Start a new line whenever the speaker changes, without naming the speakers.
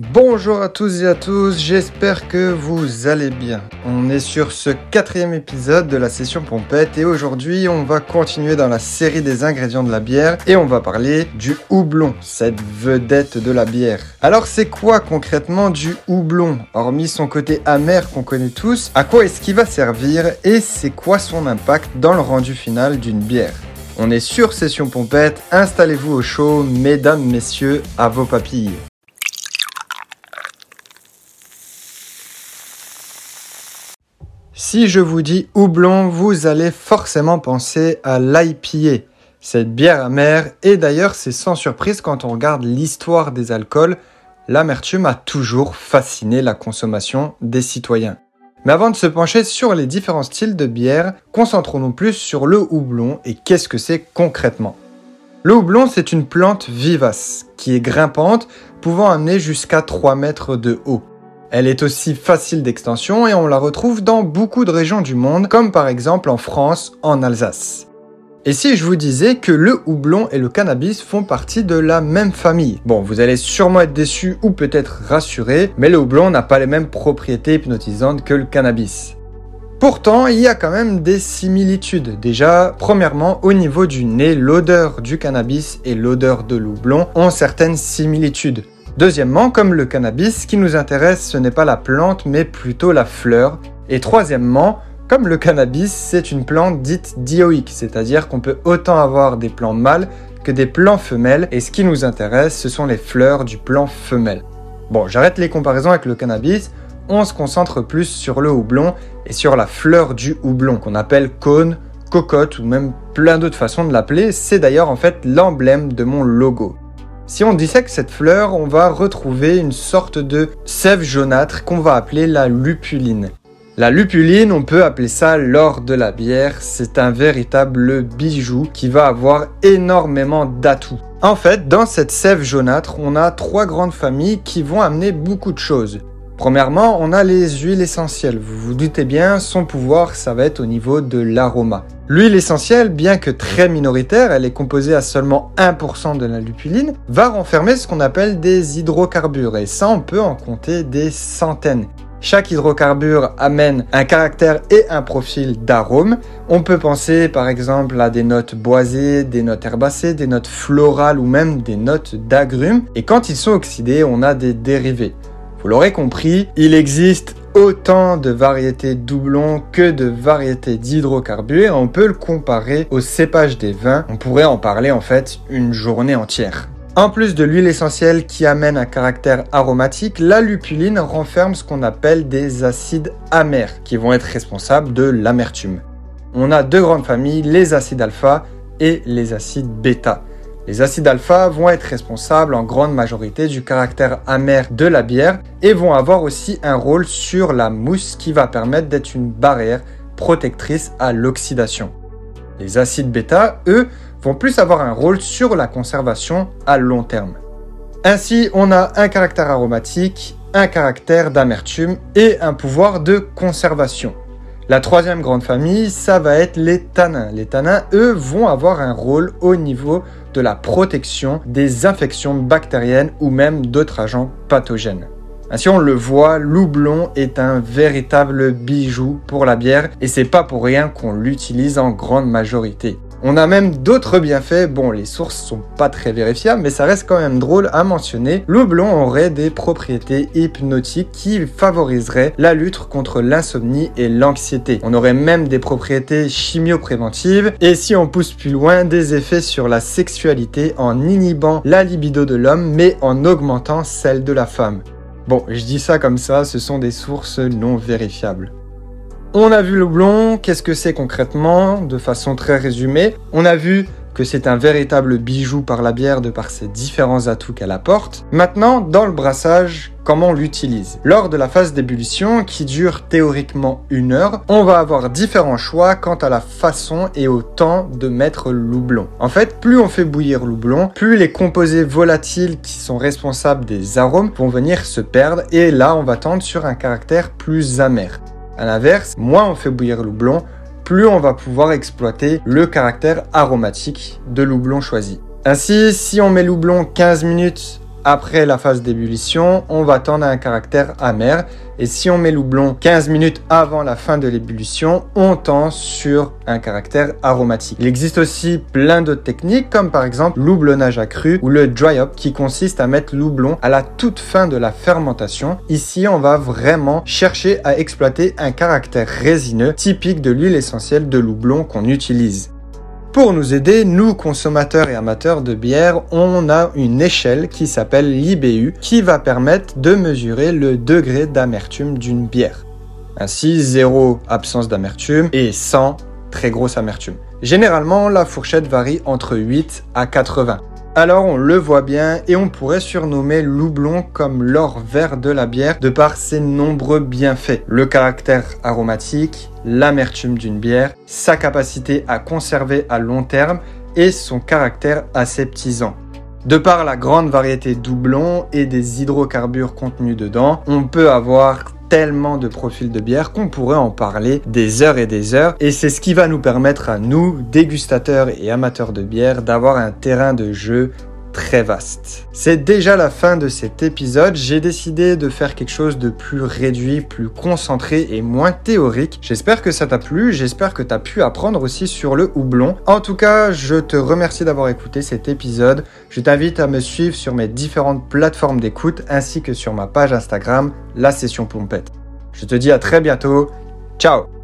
Bonjour à tous et à tous, j'espère que vous allez bien. On est sur ce quatrième épisode de la session pompette et aujourd'hui on va continuer dans la série des ingrédients de la bière et on va parler du houblon, cette vedette de la bière. Alors c'est quoi concrètement du houblon Hormis son côté amer qu'on connaît tous, à quoi est-ce qu'il va servir et c'est quoi son impact dans le rendu final d'une bière? On est sur Session Pompette, installez-vous au chaud, mesdames, messieurs, à vos papilles. Si je vous dis houblon, vous allez forcément penser à l'IPA, cette bière amère, et d'ailleurs c'est sans surprise quand on regarde l'histoire des alcools, l'amertume a toujours fasciné la consommation des citoyens. Mais avant de se pencher sur les différents styles de bière, concentrons-nous plus sur le houblon et qu'est-ce que c'est concrètement. Le houblon, c'est une plante vivace qui est grimpante, pouvant amener jusqu'à 3 mètres de haut. Elle est aussi facile d'extension et on la retrouve dans beaucoup de régions du monde, comme par exemple en France, en Alsace. Et si je vous disais que le houblon et le cannabis font partie de la même famille? Bon, vous allez sûrement être déçu ou peut-être rassuré, mais le houblon n'a pas les mêmes propriétés hypnotisantes que le cannabis. Pourtant, il y a quand même des similitudes. Déjà, premièrement, au niveau du nez, l'odeur du cannabis et l'odeur de l'houblon ont certaines similitudes. Deuxièmement, comme le cannabis, ce qui nous intéresse, ce n'est pas la plante, mais plutôt la fleur. Et troisièmement, comme le cannabis, c'est une plante dite dioïque, c'est-à-dire qu'on peut autant avoir des plants mâles que des plants femelles, et ce qui nous intéresse, ce sont les fleurs du plant femelle. Bon, j'arrête les comparaisons avec le cannabis, on se concentre plus sur le houblon et sur la fleur du houblon, qu'on appelle cône, cocotte ou même plein d'autres façons de l'appeler, c'est d'ailleurs en fait l'emblème de mon logo. Si on dissèque cette fleur, on va retrouver une sorte de sève jaunâtre qu'on va appeler la lupuline. La lupuline, on peut appeler ça l'or de la bière, c'est un véritable bijou qui va avoir énormément d'atouts. En fait, dans cette sève jaunâtre, on a trois grandes familles qui vont amener beaucoup de choses. Premièrement, on a les huiles essentielles. Vous vous doutez bien, son pouvoir, ça va être au niveau de l'aroma. L'huile essentielle, bien que très minoritaire, elle est composée à seulement 1% de la lupuline, va renfermer ce qu'on appelle des hydrocarbures, et ça on peut en compter des centaines. Chaque hydrocarbure amène un caractère et un profil d'arôme. On peut penser par exemple à des notes boisées, des notes herbacées, des notes florales ou même des notes d'agrumes. Et quand ils sont oxydés, on a des dérivés. Vous l'aurez compris, il existe autant de variétés doublons que de variétés d'hydrocarbures. On peut le comparer au cépage des vins. On pourrait en parler en fait une journée entière. En plus de l'huile essentielle qui amène un caractère aromatique, la lupuline renferme ce qu'on appelle des acides amers qui vont être responsables de l'amertume. On a deux grandes familles, les acides alpha et les acides bêta. Les acides alpha vont être responsables en grande majorité du caractère amer de la bière et vont avoir aussi un rôle sur la mousse qui va permettre d'être une barrière protectrice à l'oxydation. Les acides bêta, eux, vont plus avoir un rôle sur la conservation à long terme. Ainsi, on a un caractère aromatique, un caractère d'amertume et un pouvoir de conservation. La troisième grande famille, ça va être les tanins. Les tanins, eux, vont avoir un rôle au niveau de la protection des infections bactériennes ou même d'autres agents pathogènes. Ainsi on le voit, l'oublon est un véritable bijou pour la bière et c'est pas pour rien qu'on l'utilise en grande majorité. On a même d'autres bienfaits, bon les sources sont pas très vérifiables mais ça reste quand même drôle à mentionner. Le blond aurait des propriétés hypnotiques qui favoriseraient la lutte contre l'insomnie et l'anxiété. On aurait même des propriétés chimiopréventives et si on pousse plus loin, des effets sur la sexualité en inhibant la libido de l'homme mais en augmentant celle de la femme. Bon, je dis ça comme ça, ce sont des sources non vérifiables. On a vu le qu'est-ce que c'est concrètement, de façon très résumée. On a vu que c'est un véritable bijou par la bière de par ses différents atouts qu'elle apporte. Maintenant, dans le brassage, comment on l'utilise? Lors de la phase d'ébullition, qui dure théoriquement une heure, on va avoir différents choix quant à la façon et au temps de mettre l'oublon. En fait, plus on fait bouillir l'oublon, plus les composés volatiles qui sont responsables des arômes vont venir se perdre et là, on va tendre sur un caractère plus amer. A l'inverse, moins on fait bouillir le houblon, plus on va pouvoir exploiter le caractère aromatique de l'houblon choisi. Ainsi, si on met l'houblon 15 minutes Après la phase d'ébullition, on va tendre à un caractère amer. Et si on met l'houblon 15 minutes avant la fin de l'ébullition, on tend sur un caractère aromatique. Il existe aussi plein d'autres techniques, comme par exemple l'houblonnage accru ou le dry up, qui consiste à mettre l'houblon à la toute fin de la fermentation. Ici, on va vraiment chercher à exploiter un caractère résineux typique de l'huile essentielle de l'houblon qu'on utilise. Pour nous aider, nous consommateurs et amateurs de bière, on a une échelle qui s'appelle l'IBU qui va permettre de mesurer le degré d'amertume d'une bière. Ainsi, 0 absence d'amertume et 100 très grosse amertume. Généralement, la fourchette varie entre 8 à 80. Alors on le voit bien et on pourrait surnommer l'houblon comme l'or vert de la bière de par ses nombreux bienfaits. Le caractère aromatique, l'amertume d'une bière, sa capacité à conserver à long terme et son caractère aseptisant. De par la grande variété doublons et des hydrocarbures contenus dedans, on peut avoir tellement de profils de bière qu'on pourrait en parler des heures et des heures. Et c'est ce qui va nous permettre à nous, dégustateurs et amateurs de bière, d'avoir un terrain de jeu très vaste. C'est déjà la fin de cet épisode. J'ai décidé de faire quelque chose de plus réduit, plus concentré et moins théorique. J'espère que ça t'a plu. J'espère que tu as pu apprendre aussi sur le houblon. En tout cas, je te remercie d'avoir écouté cet épisode. Je t'invite à me suivre sur mes différentes plateformes d'écoute ainsi que sur ma page Instagram, la session pompette. Je te dis à très bientôt. Ciao